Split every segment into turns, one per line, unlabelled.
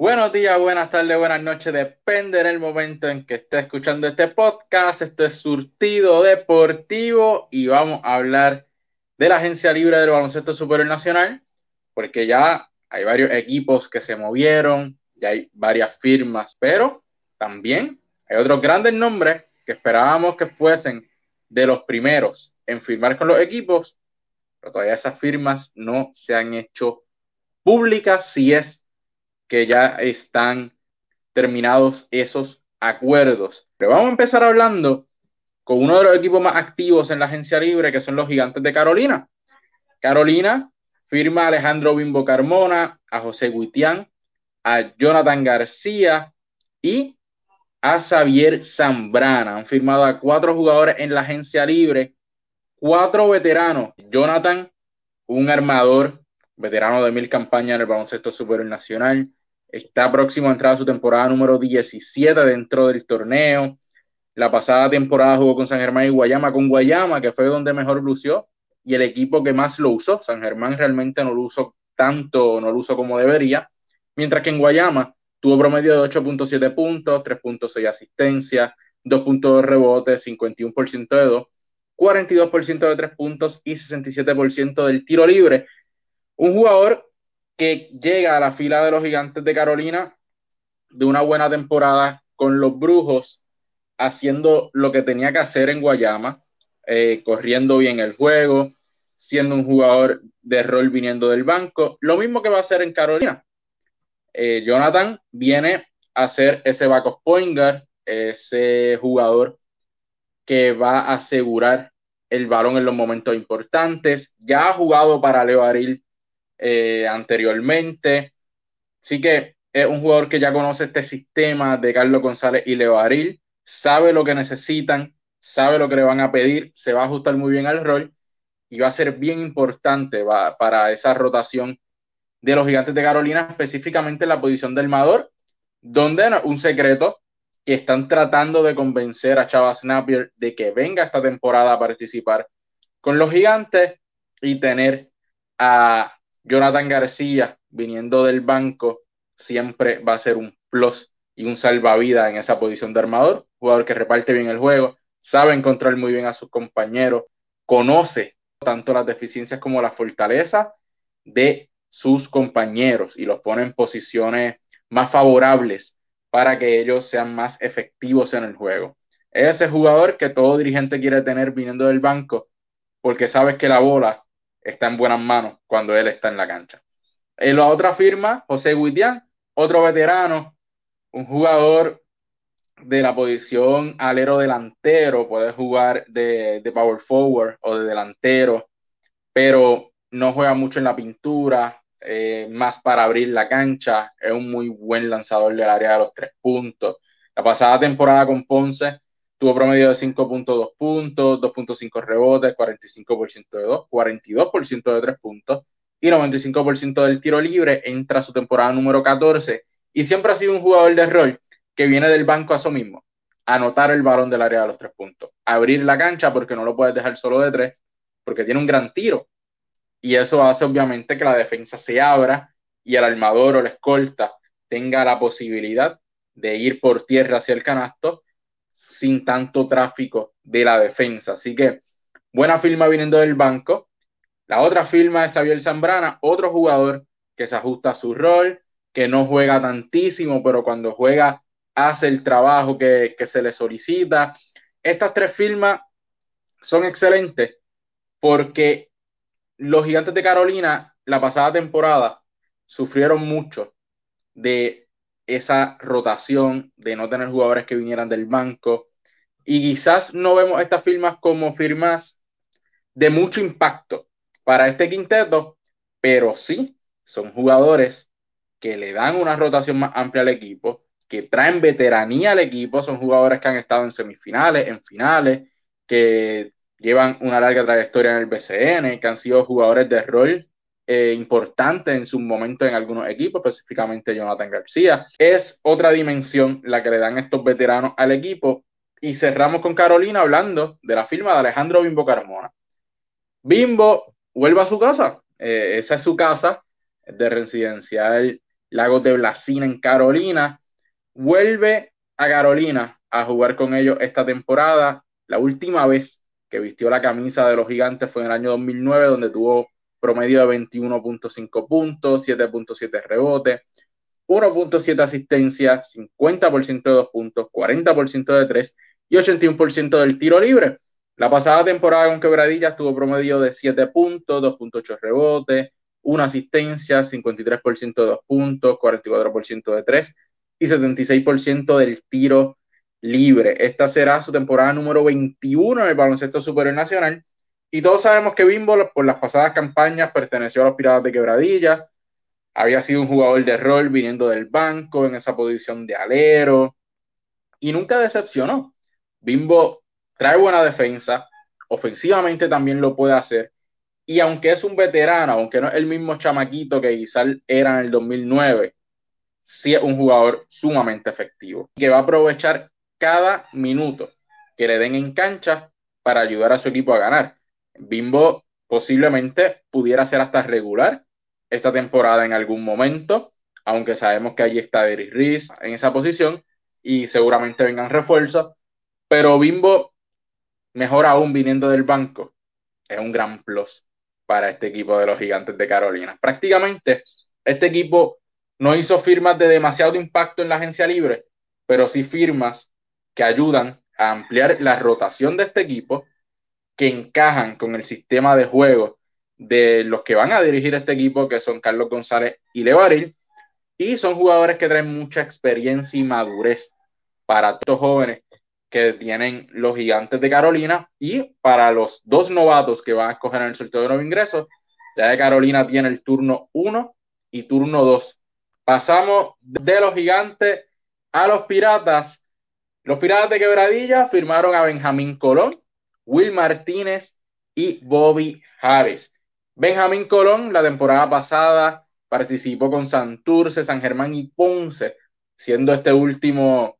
Buenos días, buenas tardes, buenas noches, depende del momento en que esté escuchando este podcast. Esto es Surtido Deportivo y vamos a hablar de la agencia libre del baloncesto superior nacional, porque ya hay varios equipos que se movieron, ya hay varias firmas, pero también hay otros grandes nombres que esperábamos que fuesen de los primeros en firmar con los equipos, pero todavía esas firmas no se han hecho públicas si es que ya están terminados esos acuerdos. Pero vamos a empezar hablando con uno de los equipos más activos en la agencia libre, que son los gigantes de Carolina. Carolina firma a Alejandro Bimbo Carmona, a José Guitián, a Jonathan García y a Xavier Zambrana. Han firmado a cuatro jugadores en la agencia libre, cuatro veteranos. Jonathan, un armador, veterano de mil campañas en el baloncesto superior nacional. Está próximo a entrar a su temporada número 17 dentro del torneo. La pasada temporada jugó con San Germán y Guayama, con Guayama, que fue donde mejor lució, y el equipo que más lo usó. San Germán realmente no lo usó tanto, no lo usó como debería, mientras que en Guayama tuvo promedio de 8.7 puntos, 3.6 asistencias, 2.2 rebotes, 51% de 2, 42% de 3 puntos y 67% del tiro libre. Un jugador que llega a la fila de los gigantes de Carolina de una buena temporada con los Brujos, haciendo lo que tenía que hacer en Guayama, eh, corriendo bien el juego, siendo un jugador de rol viniendo del banco, lo mismo que va a hacer en Carolina. Eh, Jonathan viene a ser ese backup point ese jugador que va a asegurar el balón en los momentos importantes. Ya ha jugado para Leo Aril eh, anteriormente. Así que es un jugador que ya conoce este sistema de Carlos González y Leo Aril, sabe lo que necesitan, sabe lo que le van a pedir, se va a ajustar muy bien al rol y va a ser bien importante para esa rotación de los gigantes de Carolina, específicamente en la posición del Mador, donde un secreto que están tratando de convencer a Chava Napier de que venga esta temporada a participar con los gigantes y tener a Jonathan García viniendo del banco siempre va a ser un plus y un salvavidas en esa posición de armador, jugador que reparte bien el juego, sabe encontrar muy bien a sus compañeros, conoce tanto las deficiencias como las fortalezas de sus compañeros y los pone en posiciones más favorables para que ellos sean más efectivos en el juego. ese jugador que todo dirigente quiere tener viniendo del banco porque sabes que la bola está en buenas manos cuando él está en la cancha. En la otra firma, José Guitián, otro veterano, un jugador de la posición alero delantero, puede jugar de, de, power forward o de delantero, pero no juega mucho en la pintura, eh, más para abrir la cancha, es un muy buen lanzador del área de los tres puntos. La pasada temporada con Ponce tuvo promedio de 5.2 puntos, 2.5 rebotes, 45% de 2, 42% de 3 puntos y 95% del tiro libre. Entra su temporada número 14 y siempre ha sido un jugador de rol que viene del banco a eso mismo, anotar el balón del área de los tres puntos, abrir la cancha porque no lo puedes dejar solo de tres, porque tiene un gran tiro. Y eso hace obviamente que la defensa se abra y el armador o la escolta tenga la posibilidad de ir por tierra hacia el canasto sin tanto tráfico de la defensa. Así que buena firma viniendo del banco. La otra firma es Xavier Zambrana, otro jugador que se ajusta a su rol, que no juega tantísimo, pero cuando juega hace el trabajo que, que se le solicita. Estas tres firmas son excelentes porque los gigantes de Carolina la pasada temporada sufrieron mucho de esa rotación, de no tener jugadores que vinieran del banco, y quizás no vemos estas firmas como firmas de mucho impacto para este quinteto, pero sí son jugadores que le dan una rotación más amplia al equipo, que traen veteranía al equipo, son jugadores que han estado en semifinales, en finales, que llevan una larga trayectoria en el BCN, que han sido jugadores de rol eh, importantes en su momento en algunos equipos, específicamente Jonathan García. Es otra dimensión la que le dan estos veteranos al equipo y cerramos con Carolina hablando de la firma de Alejandro Bimbo Carmona. Bimbo vuelve a su casa. Eh, esa es su casa de residencial Lagos de Blasina en Carolina. Vuelve a Carolina a jugar con ellos esta temporada. La última vez que vistió la camisa de los gigantes fue en el año 2009, donde tuvo promedio de 21.5 puntos, 7.7 rebotes, 1.7 asistencia, 50% de dos puntos, 40% de tres y 81% del tiro libre. La pasada temporada con Quebradillas tuvo promedio de 7 puntos, 2.8 rebotes, una asistencia, 53% de dos puntos, 44% de tres y 76% del tiro libre. Esta será su temporada número 21 en el baloncesto superior nacional. Y todos sabemos que Bimbo, por las pasadas campañas, perteneció a los Piratas de Quebradilla. Había sido un jugador de rol viniendo del banco en esa posición de alero. Y nunca decepcionó. Bimbo trae buena defensa. Ofensivamente también lo puede hacer. Y aunque es un veterano, aunque no es el mismo chamaquito que quizás era en el 2009, sí es un jugador sumamente efectivo. Que va a aprovechar cada minuto que le den en cancha para ayudar a su equipo a ganar. Bimbo posiblemente pudiera ser hasta regular esta temporada en algún momento, aunque sabemos que allí está Derrick Reese en esa posición y seguramente vengan refuerzos, pero Bimbo, mejor aún viniendo del banco, es un gran plus para este equipo de los gigantes de Carolina. Prácticamente este equipo no hizo firmas de demasiado impacto en la agencia libre, pero sí firmas que ayudan a ampliar la rotación de este equipo, que encajan con el sistema de juego de los que van a dirigir este equipo, que son Carlos González y Levaril, y son jugadores que traen mucha experiencia y madurez para estos jóvenes que tienen los gigantes de Carolina y para los dos novatos que van a escoger en el sorteo de nuevo ingreso, ya de Carolina tiene el turno 1 y turno 2. Pasamos de los gigantes a los piratas los Piratas de Quebradilla firmaron a Benjamín Colón, Will Martínez y Bobby Harris. Benjamín Colón la temporada pasada participó con Santurce, San Germán y Ponce, siendo este último,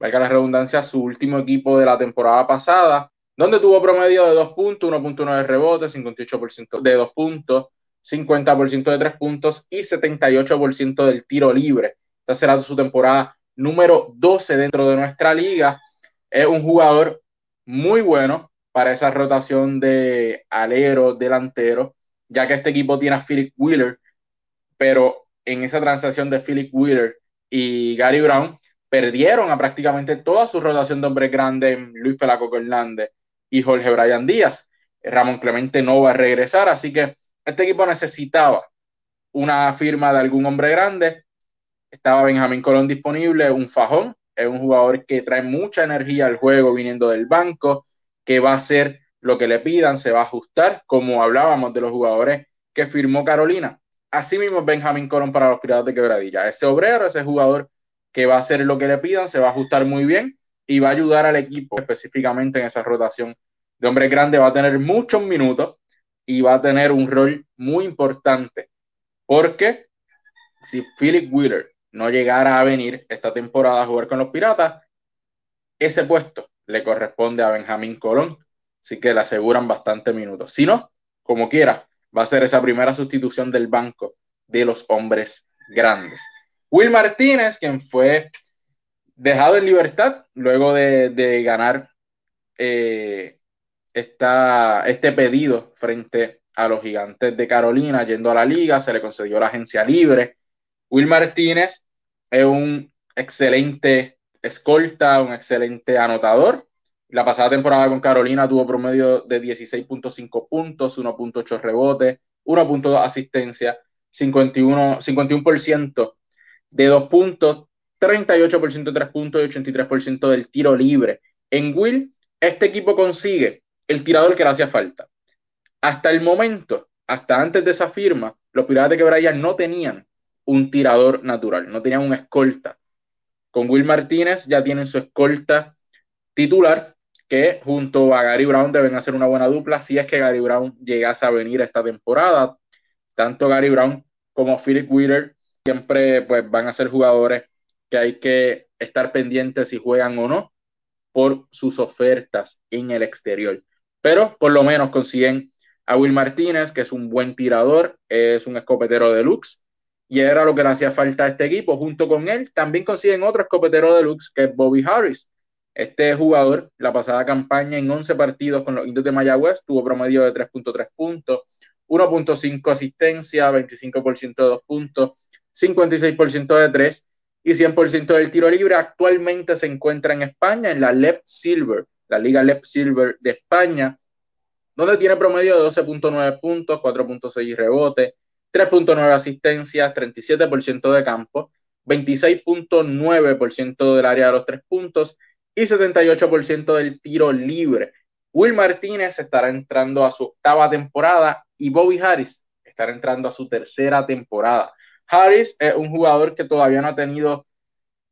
valga la redundancia, su último equipo de la temporada pasada, donde tuvo promedio de 2 puntos, 1.9 de rebotes, 58% de 2 puntos, 50% de 3 puntos y 78% del tiro libre. Esta será su temporada número 12 dentro de nuestra liga. Es un jugador muy bueno para esa rotación de alero delantero, ya que este equipo tiene a Philip Wheeler, pero en esa transacción de Philip Wheeler y Gary Brown perdieron a prácticamente toda su rotación de hombres grandes, Luis Pelaco Hernández y Jorge Bryan Díaz. Ramón Clemente no va a regresar, así que este equipo necesitaba una firma de algún hombre grande estaba Benjamín Colón disponible, un fajón, es un jugador que trae mucha energía al juego viniendo del banco, que va a hacer lo que le pidan, se va a ajustar, como hablábamos de los jugadores que firmó Carolina. Asimismo, Benjamín Colón para los Piratas de Quebradilla. Ese obrero, ese jugador que va a hacer lo que le pidan, se va a ajustar muy bien y va a ayudar al equipo específicamente en esa rotación de hombres grandes. Va a tener muchos minutos y va a tener un rol muy importante porque si Philip Wheeler no llegara a venir esta temporada a jugar con los Piratas, ese puesto le corresponde a Benjamín Colón, así que le aseguran bastante minutos. Si no, como quiera, va a ser esa primera sustitución del banco de los hombres grandes. Will Martínez, quien fue dejado en libertad luego de, ganar eh, este pedido frente a los gigantes de Carolina, yendo a la liga, se le concedió la agencia libre Will Martínez es un excelente escolta, un excelente anotador. La pasada temporada con Carolina tuvo promedio de 16.5 puntos, 1.8 rebotes, 1.2 asistencia, 51, 51% de 2 puntos, 38% de 3 puntos y 83% del tiro libre. En Will, este equipo consigue el tirador que le hacía falta. Hasta el momento, hasta antes de esa firma, los Piratas de Quebradillas no tenían un tirador natural, no tenían un escolta. Con Will Martínez ya tienen su escolta titular, que junto a Gary Brown deben hacer una buena dupla si es que Gary Brown llegase a venir esta temporada. Tanto Gary Brown como Philip Wheeler siempre pues, van a ser jugadores que hay que estar pendientes si juegan o no por sus ofertas en el exterior. Pero por lo menos consiguen a Will Martínez, que es un buen tirador, es un escopetero de lux y era lo que le hacía falta a este equipo. Junto con él también consiguen otro escopetero de Lux, que es Bobby Harris. Este jugador, la pasada campaña en 11 partidos con los indios de Mayagüez, tuvo promedio de 3.3 puntos, 1.5 asistencia, 25% de 2 puntos, 56% de 3 y 100% del tiro libre. Actualmente se encuentra en España, en la LEP Silver, la Liga LEP Silver de España, donde tiene promedio de 12.9 puntos, 4.6 rebotes, 3.9 asistencias, 37% de campo, 26.9% del área de los tres puntos y 78% del tiro libre. Will Martínez estará entrando a su octava temporada y Bobby Harris estará entrando a su tercera temporada. Harris es un jugador que todavía no ha tenido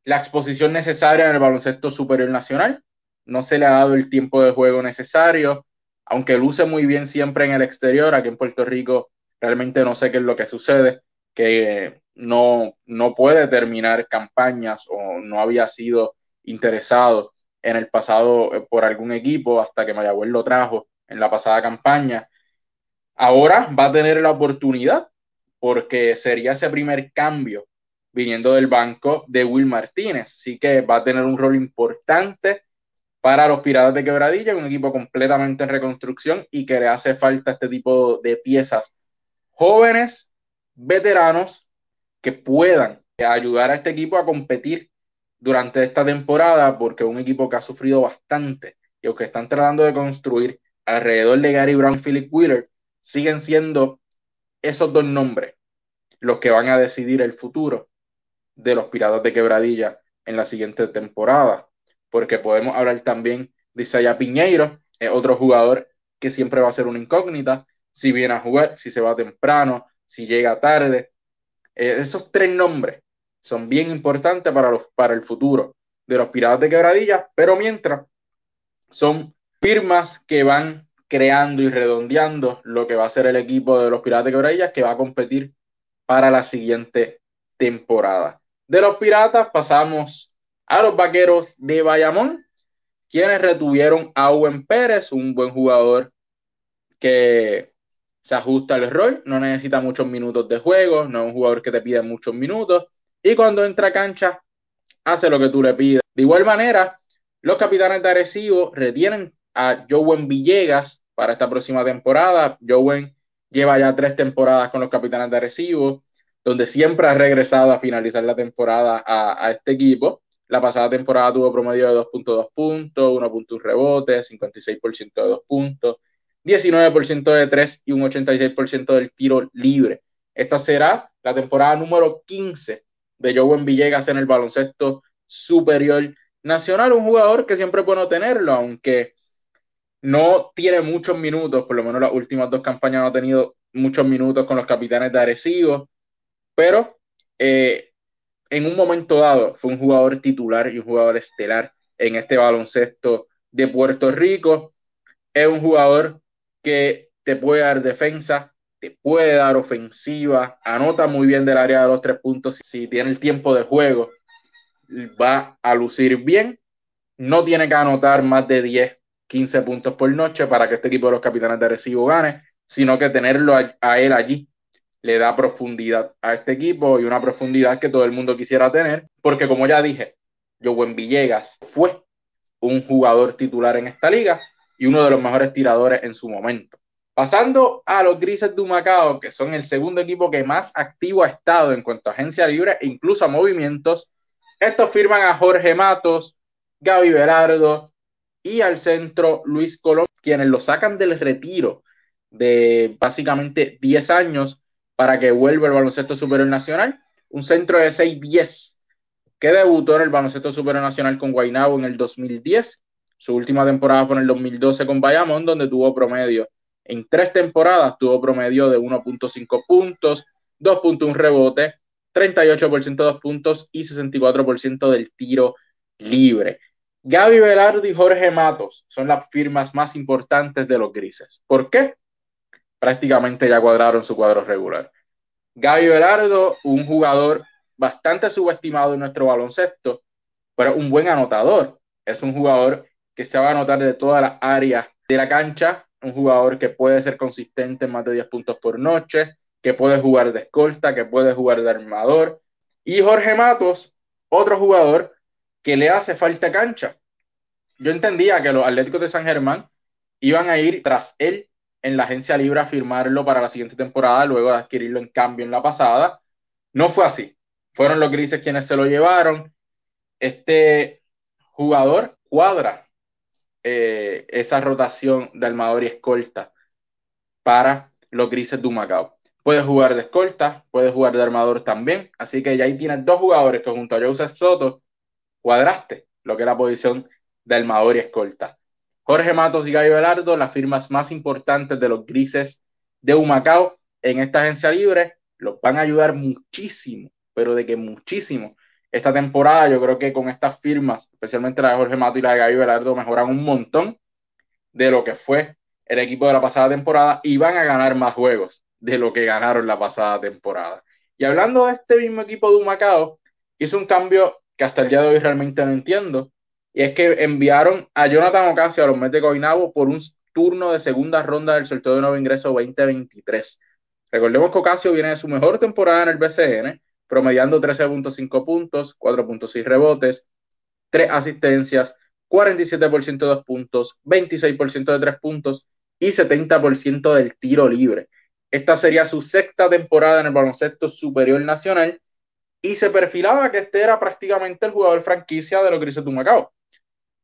la exposición necesaria en el baloncesto superior nacional. No se le ha dado el tiempo de juego necesario, aunque luce muy bien siempre en el exterior. Aquí en Puerto Rico realmente no sé qué es lo que sucede, que no, no puede terminar campañas o no había sido interesado en el pasado eh, por algún equipo hasta que Mayagüez lo trajo en la pasada campaña. Ahora va a tener la oportunidad porque sería ese primer cambio viniendo del banco de Will Martínez. Así que va a tener un rol importante para los Piratas de Quebradilla, un equipo completamente en reconstrucción y que le hace falta este tipo de piezas jóvenes, veteranos, que puedan ayudar a este equipo a competir durante esta temporada, porque es un equipo que ha sufrido bastante y aunque están tratando de construir alrededor de Gary Brown, Philip Wheeler, siguen siendo esos dos nombres los que van a decidir el futuro de los Piratas de Quebradilla en la siguiente temporada, porque podemos hablar también de Isaiah Piñeiro, es otro jugador que siempre va a ser una incógnita, si viene a jugar, si se va temprano, si llega tarde. Eh, esos tres nombres son bien importantes para, los, para el futuro de los Piratas de Quebradilla, pero mientras son firmas que van creando y redondeando lo que va a ser el equipo de los Piratas de Quebradillas que va a competir para la siguiente temporada. De los Piratas pasamos a los Vaqueros de Bayamón, quienes retuvieron a Owen Pérez, un buen jugador que se ajusta al rol, no necesita muchos minutos de juego, no es un jugador que te pide muchos minutos y cuando entra a cancha hace lo que tú le pides. De igual manera, los capitanes de Arecibo retienen a Jowen Villegas para esta próxima temporada. Jowen lleva ya tres temporadas con los capitanes de Arecibo, donde siempre ha regresado a finalizar la temporada a, este equipo. La pasada temporada tuvo promedio de 2.2 puntos, 1.1 rebote, 56% de 2 puntos, 19% de 3 y un 86% del tiro libre. Esta será la temporada número 15 de Joven Villegas en el baloncesto superior nacional, un jugador que siempre es bueno tenerlo, aunque no tiene muchos minutos, por lo menos las últimas dos campañas no ha tenido muchos minutos con los capitanes de Arecibo, pero eh, en un momento dado fue un jugador titular y un jugador estelar en este baloncesto de Puerto Rico. Es un jugador que te puede dar defensa, te puede dar ofensiva, anota muy bien del área de los tres puntos. Si tiene el tiempo de juego, va a lucir bien. No tiene que anotar más de 10, 15 puntos por noche para que este equipo de los capitanes de recibo gane, sino que tenerlo a, él allí le da profundidad a este equipo y una profundidad que todo el mundo quisiera tener, porque como ya dije, Joven Villegas fue un jugador titular en esta liga y uno de los mejores tiradores en su momento. Pasando a los Grises de Humacao, que son el segundo equipo que más activo ha estado en cuanto a agencia libre e incluso a movimientos, estos firman a Jorge Matos, Gaby Berardo y al centro Luis Colón, quienes lo sacan del retiro de básicamente 10 años para que vuelva el baloncesto superior nacional. Un centro de 6-10 que debutó en el baloncesto superior nacional con Guaynabo en el 2010. Su última temporada fue en el 2012 con Bayamón, donde tuvo promedio en tres temporadas tuvo promedio de 1.5 puntos, 2.1 rebote, 38% de dos puntos y 64% del tiro libre. Gaby Velardo y Jorge Matos son las firmas más importantes de los grises. ¿Por qué? Prácticamente ya cuadraron su cuadro regular. Gaby Velardo, un jugador bastante subestimado en nuestro baloncesto, pero un buen anotador. Es un jugador que se va a anotar de todas las áreas de la cancha, un jugador que puede ser consistente en más de 10 puntos por noche, que puede jugar de escolta, que puede jugar de armador. Y Jorge Matos, otro jugador que le hace falta cancha. Yo entendía que los Atléticos de San Germán iban a ir tras él en la agencia libre a firmarlo para la siguiente temporada, luego de adquirirlo en cambio en la pasada. No fue así. Fueron los grises quienes se lo llevaron. Este jugador cuadra eh, esa rotación de armador y escolta para los grises de Humacao. Puede jugar de escolta, puede jugar de armador también. Así que ya ahí tienes dos jugadores que junto a Joseph Soto cuadraste lo que es la posición de armador y escolta. Jorge Matos y Gallo Velardo, las firmas más importantes de los grises de Humacao en esta agencia libre, los van a ayudar muchísimo, pero de que muchísimo. Esta temporada yo creo que con estas firmas, especialmente la de Jorge Matos y la de Gallo Velardo, mejoran un montón de lo que fue el equipo de la pasada temporada y van a ganar más juegos de lo que ganaron la pasada temporada. Y hablando de este mismo equipo de Humacao, hizo un cambio que hasta el día de hoy realmente no entiendo, y es que enviaron a Jonathan Ocasio a los Mets de Coinabo por un turno de segunda ronda del sorteo de nuevo ingreso 2023. Recordemos que Ocasio viene de su mejor temporada en el BCN, promediando 13.5 puntos, 4.6 rebotes, 3 asistencias, 47% de 2 puntos, 26% de 3 puntos y 70% del tiro libre. Esta sería su sexta temporada en el baloncesto superior nacional y se perfilaba que este era prácticamente el jugador franquicia de los Grises de Macao.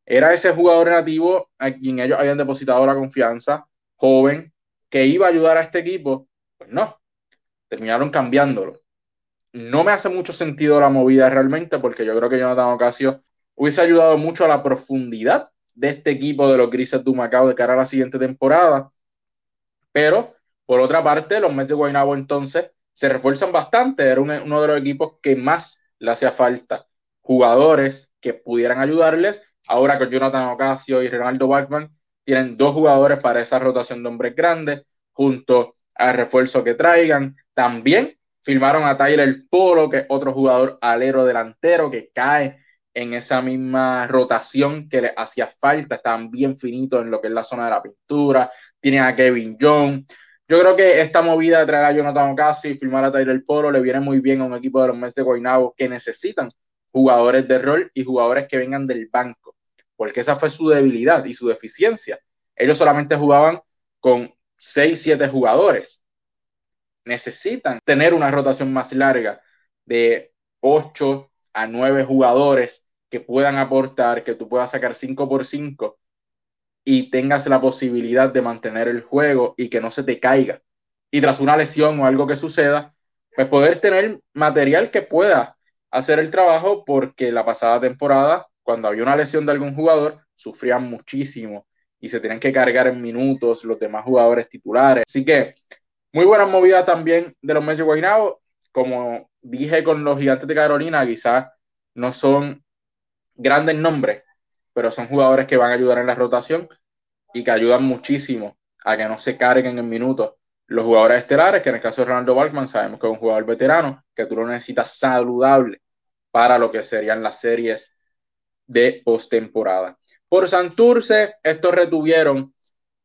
Era ese jugador nativo a quien ellos habían depositado la confianza, joven, que iba a ayudar a este equipo. Pues no, terminaron cambiándolo. No me hace mucho sentido la movida realmente porque yo creo que Jonathan Ocasio hubiese ayudado mucho a la profundidad de este equipo de los Grises de Macao de cara a la siguiente temporada. Pero, por otra parte, los Mets de Guaynabo entonces se refuerzan bastante. Era uno de los equipos que más le hacía falta jugadores que pudieran ayudarles Ahora con Jonathan Ocasio y Ronaldo Bachman tienen dos jugadores para esa rotación de hombres grandes, junto al refuerzo que traigan. También firmaron a Tyler Polo, que es otro jugador alero delantero que cae en esa misma rotación que le hacía falta. Están bien finitos en lo que es la zona de la pintura. Tienen a Kevin Jones. Yo creo que esta movida de traer a Jonathan Ocasio y firmar a Tyler Polo le viene muy bien a un equipo de los Mets de Guaynabo que necesitan jugadores de rol y jugadores que vengan del banco porque esa fue su debilidad y su deficiencia. Ellos solamente jugaban con 6, 7 jugadores. Necesitan tener una rotación más larga de 8 a 9 jugadores que puedan aportar, que tú puedas sacar 5 por 5 y tengas la posibilidad de mantener el juego y que no se te caiga. Y tras una lesión o algo que suceda, pues poder tener material que pueda hacer el trabajo porque la pasada temporada cuando había una lesión de algún jugador, sufrían muchísimo y se tenían que cargar en minutos los demás jugadores titulares. Así que muy buena movida también de los Mets de. Como dije con los Gigantes de Carolina, quizás no son grandes nombres, pero son jugadores que van a ayudar en la rotación y que ayudan muchísimo a que no se carguen en minutos los jugadores estelares, que en el caso de Ronaldo Balkman sabemos que es un jugador veterano, que tú lo necesitas saludable para lo que serían las series de postemporada. Por Santurce, estos retuvieron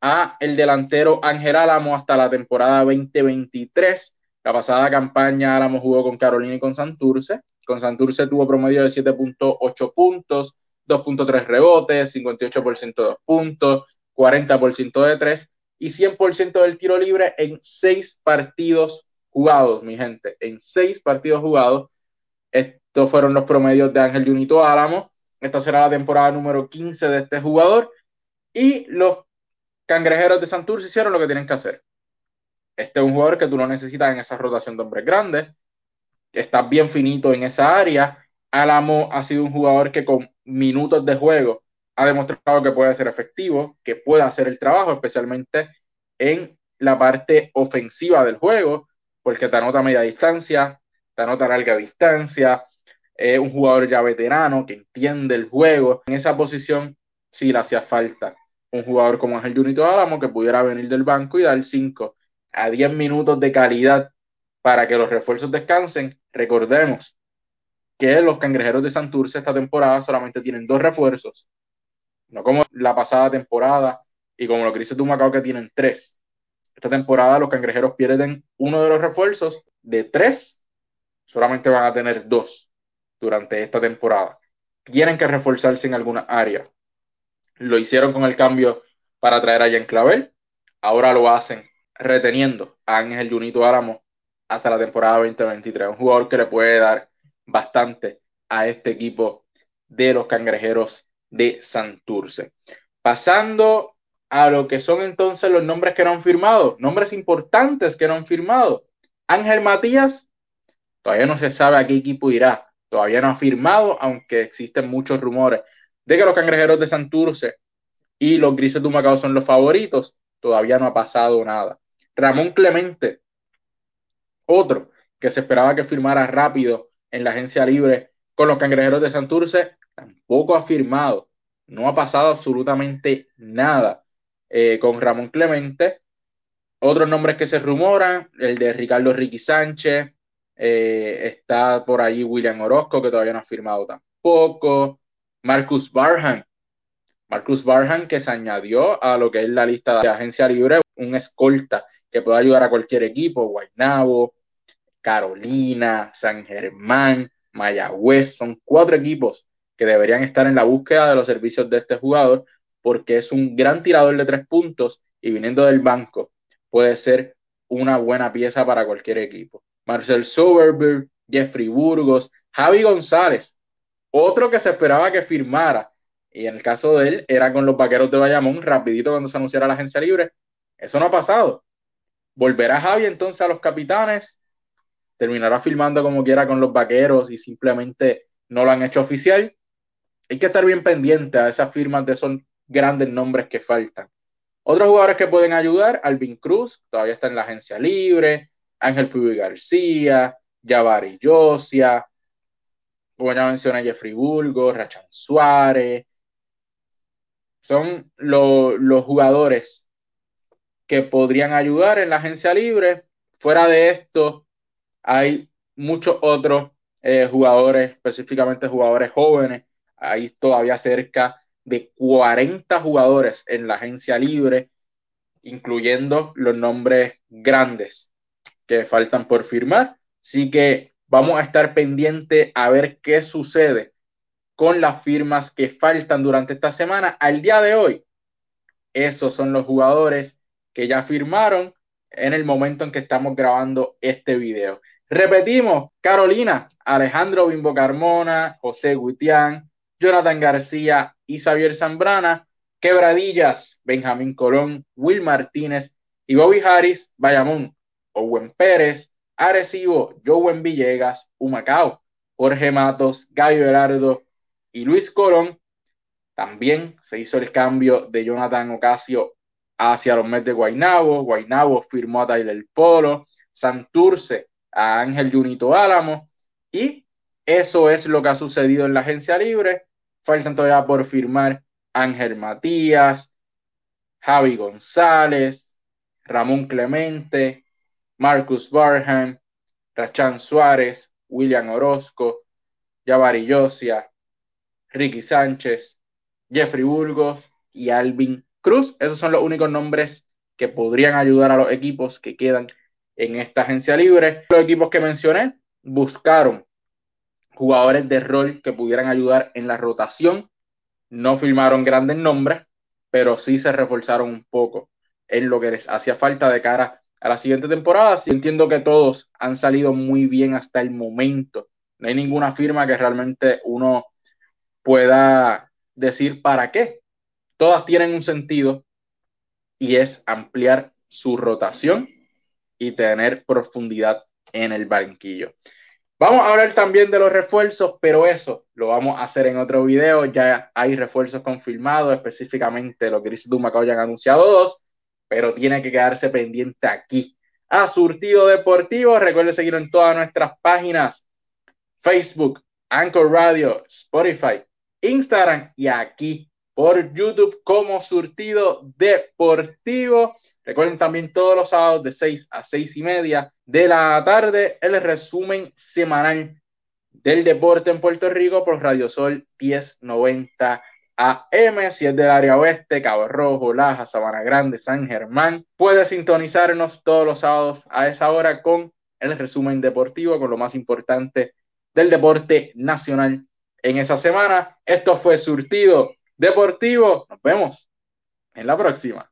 a el delantero Ángel Álamo hasta la temporada 2023. La pasada campaña Álamo jugó con Carolina y con Santurce. Con Santurce tuvo promedio de 7.8 puntos, 2.3 rebotes, 58% de 2 puntos, 40% de 3 y 100% del tiro libre en 6 partidos jugados, mi gente. En 6 partidos jugados. Estos fueron los promedios de Ángel Junito Álamo. Esta será la temporada número 15 de este jugador. Y los cangrejeros de Santurce hicieron lo que tienen que hacer. Este es un jugador que tú no necesitas en esa rotación de hombres grandes. Está bien finito en esa área. Álamo ha sido un jugador que con minutos de juego ha demostrado que puede ser efectivo, que puede hacer el trabajo, especialmente en la parte ofensiva del juego, porque te anota media distancia, te anota larga distancia, es un jugador ya veterano que entiende el juego. En esa posición sí le hacía falta un jugador como Ángel Junito Álamo que pudiera venir del banco y dar 5 a 10 minutos de calidad para que los refuerzos descansen. Recordemos que los cangrejeros de Santurce esta temporada solamente tienen dos refuerzos, no como la pasada temporada y como los Grises de Macao que tienen tres. Esta temporada los cangrejeros pierden uno de los refuerzos de tres, solamente van a tener dos durante esta temporada. Tienen que reforzarse en alguna área. Lo hicieron con el cambio para traer a Jan Clavel, ahora lo hacen reteniendo a Ángel Junito Álamo hasta la temporada 2023. Un jugador que le puede dar bastante a este equipo de los cangrejeros de Santurce. Pasando a lo que son entonces los nombres que no han firmado, nombres importantes que no han firmado. Ángel Matías, todavía no se sabe a qué equipo irá, todavía no ha firmado, aunque existen muchos rumores de que los cangrejeros de Santurce y los grises de Macao son los favoritos, todavía no ha pasado nada. Ramón Clemente, otro que se esperaba que firmara rápido en la agencia libre con los cangrejeros de Santurce, tampoco ha firmado. No ha pasado absolutamente nada eh, con Ramón Clemente. Otros nombres que se rumoran, el de Ricardo Ricky Sánchez, eh, está por allí William Orozco, que todavía no ha firmado tampoco. Marcus Barham. Marcus Barham, que se añadió a lo que es la lista de agencia libre, un escolta que puede ayudar a cualquier equipo, Guaynabo, Carolina, San Germán, Mayagüez, son cuatro equipos que deberían estar en la búsqueda de los servicios de este jugador porque es un gran tirador de tres puntos y viniendo del banco puede ser una buena pieza para cualquier equipo. Marcel Soberberg, Jeffrey Burgos, Javi González, otro que se esperaba que firmara, y en el caso de él era con los vaqueros de Bayamón, rapidito cuando se anunciara la agencia libre. Eso no ha pasado. Volverá Javi entonces a los capitanes, terminará firmando como quiera con los vaqueros y simplemente no lo han hecho oficial. Hay que estar bien pendiente a esas firmas de esos grandes nombres que faltan. Otros jugadores que pueden ayudar, Alvin Cruz, todavía está en la agencia libre, Ángel Puy García, Javari Yosia, como ya mencioné, Jeffrey Bulgo, Rachan Suárez. Son los jugadores que podrían ayudar en la agencia libre. Fuera de esto, hay muchos otros eh, jugadores, específicamente jugadores jóvenes. Hay todavía cerca de 40 jugadores en la agencia libre, incluyendo los nombres grandes que faltan por firmar. Así que vamos a estar pendiente a ver qué sucede con las firmas que faltan durante esta semana. Al día de hoy, esos son los jugadores que ya firmaron en el momento en que estamos grabando este video. Repetimos, Carolina, Alejandro Bimbo Carmona, José Guitián, Jonathan García y Xavier Zambrana, Quebradillas, Benjamín Colón, Will Martínez y Bobby Harris, Bayamón, Owen Pérez, Arecibo, Joven Villegas, Humacao, Jorge Matos, Gallo Gerardo y Luis Colón. También se hizo el cambio de Jonathan Ocasio hacia los Mets de Guaynabo. Guaynabo firmó a Tyler Polo, Santurce a Ángel Junito Álamo y eso es lo que ha sucedido en la agencia libre. Faltan todavía por firmar Ángel Matías, Javi González, Ramón Clemente, Marcus Barham, Rachan Suárez, William Orozco, Javari Yosia, Ricky Sánchez, Jeffrey Burgos y Alvin Cruz. Esos son los únicos nombres que podrían ayudar a los equipos que quedan en esta agencia libre. Los equipos que mencioné buscaron jugadores de rol que pudieran ayudar en la rotación. No firmaron grandes nombres, pero sí se reforzaron un poco en lo que les hacía falta de cara a la siguiente temporada. Sí entiendo que todos han salido muy bien hasta el momento. No hay ninguna firma que realmente uno pueda decir para qué. Todas tienen un sentido y es ampliar su rotación y tener profundidad en el banquillo. Vamos a hablar también de los refuerzos, pero eso lo vamos a hacer en otro video. Ya hay refuerzos confirmados, específicamente Grises de Humacao ya han anunciado dos pero tiene que quedarse pendiente aquí. A Surtido Deportivo, recuerde seguirnos en todas nuestras páginas, Facebook, Anchor Radio, Spotify, Instagram y aquí por YouTube como Surtido Deportivo. Recuerden también todos los sábados de 6 a 6 y media de la tarde el resumen semanal del deporte en Puerto Rico por Radio Sol 1090 AM, si es del área oeste, Cabo Rojo, Laja, Sabana Grande, San Germán. Puedes sintonizarnos todos los sábados a esa hora con el resumen deportivo, con lo más importante del deporte nacional en esa semana. Esto fue Surtido Deportivo. Nos vemos en la próxima.